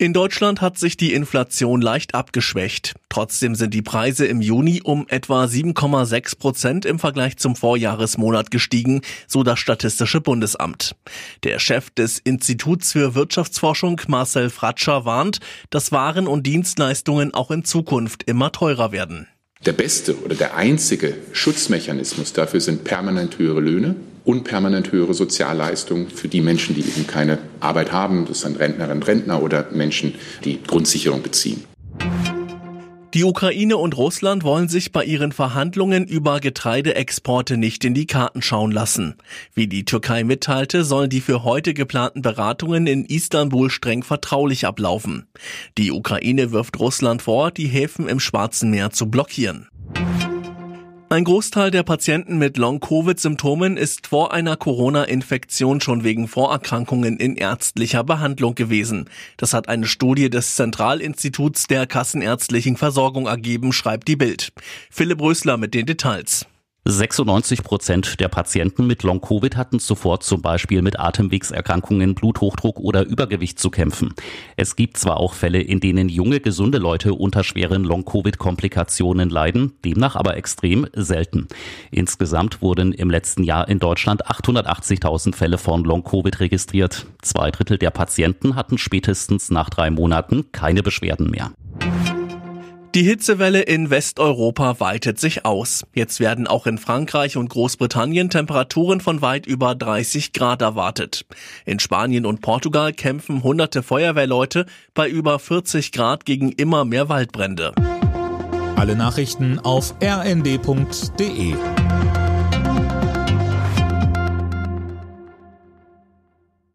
In Deutschland hat sich die Inflation leicht abgeschwächt. Trotzdem sind die Preise im Juni um etwa 7,6 Prozent im Vergleich zum Vorjahresmonat gestiegen, so das Statistische Bundesamt. Der Chef des Instituts für Wirtschaftsforschung Marcel Fratscher warnt, dass Waren und Dienstleistungen auch in Zukunft immer teurer werden. Der beste oder der einzige Schutzmechanismus dafür sind permanent höhere Löhne und permanent höhere Sozialleistungen für die Menschen, die eben keine Arbeit haben. Das sind Rentnerinnen und Rentner oder Menschen, die Grundsicherung beziehen. Die Ukraine und Russland wollen sich bei ihren Verhandlungen über Getreideexporte nicht in die Karten schauen lassen. Wie die Türkei mitteilte, sollen die für heute geplanten Beratungen in Istanbul streng vertraulich ablaufen. Die Ukraine wirft Russland vor, die Häfen im Schwarzen Meer zu blockieren. Ein Großteil der Patienten mit Long-Covid-Symptomen ist vor einer Corona-Infektion schon wegen Vorerkrankungen in ärztlicher Behandlung gewesen. Das hat eine Studie des Zentralinstituts der kassenärztlichen Versorgung ergeben, schreibt die Bild. Philipp Rösler mit den Details. 96 Prozent der Patienten mit Long-Covid hatten zuvor zum Beispiel mit Atemwegserkrankungen, Bluthochdruck oder Übergewicht zu kämpfen. Es gibt zwar auch Fälle, in denen junge, gesunde Leute unter schweren Long-Covid-Komplikationen leiden, demnach aber extrem selten. Insgesamt wurden im letzten Jahr in Deutschland 880.000 Fälle von Long-Covid registriert. Zwei Drittel der Patienten hatten spätestens nach drei Monaten keine Beschwerden mehr. Die Hitzewelle in Westeuropa weitet sich aus. Jetzt werden auch in Frankreich und Großbritannien Temperaturen von weit über 30 Grad erwartet. In Spanien und Portugal kämpfen hunderte Feuerwehrleute bei über 40 Grad gegen immer mehr Waldbrände. Alle Nachrichten auf rnd.de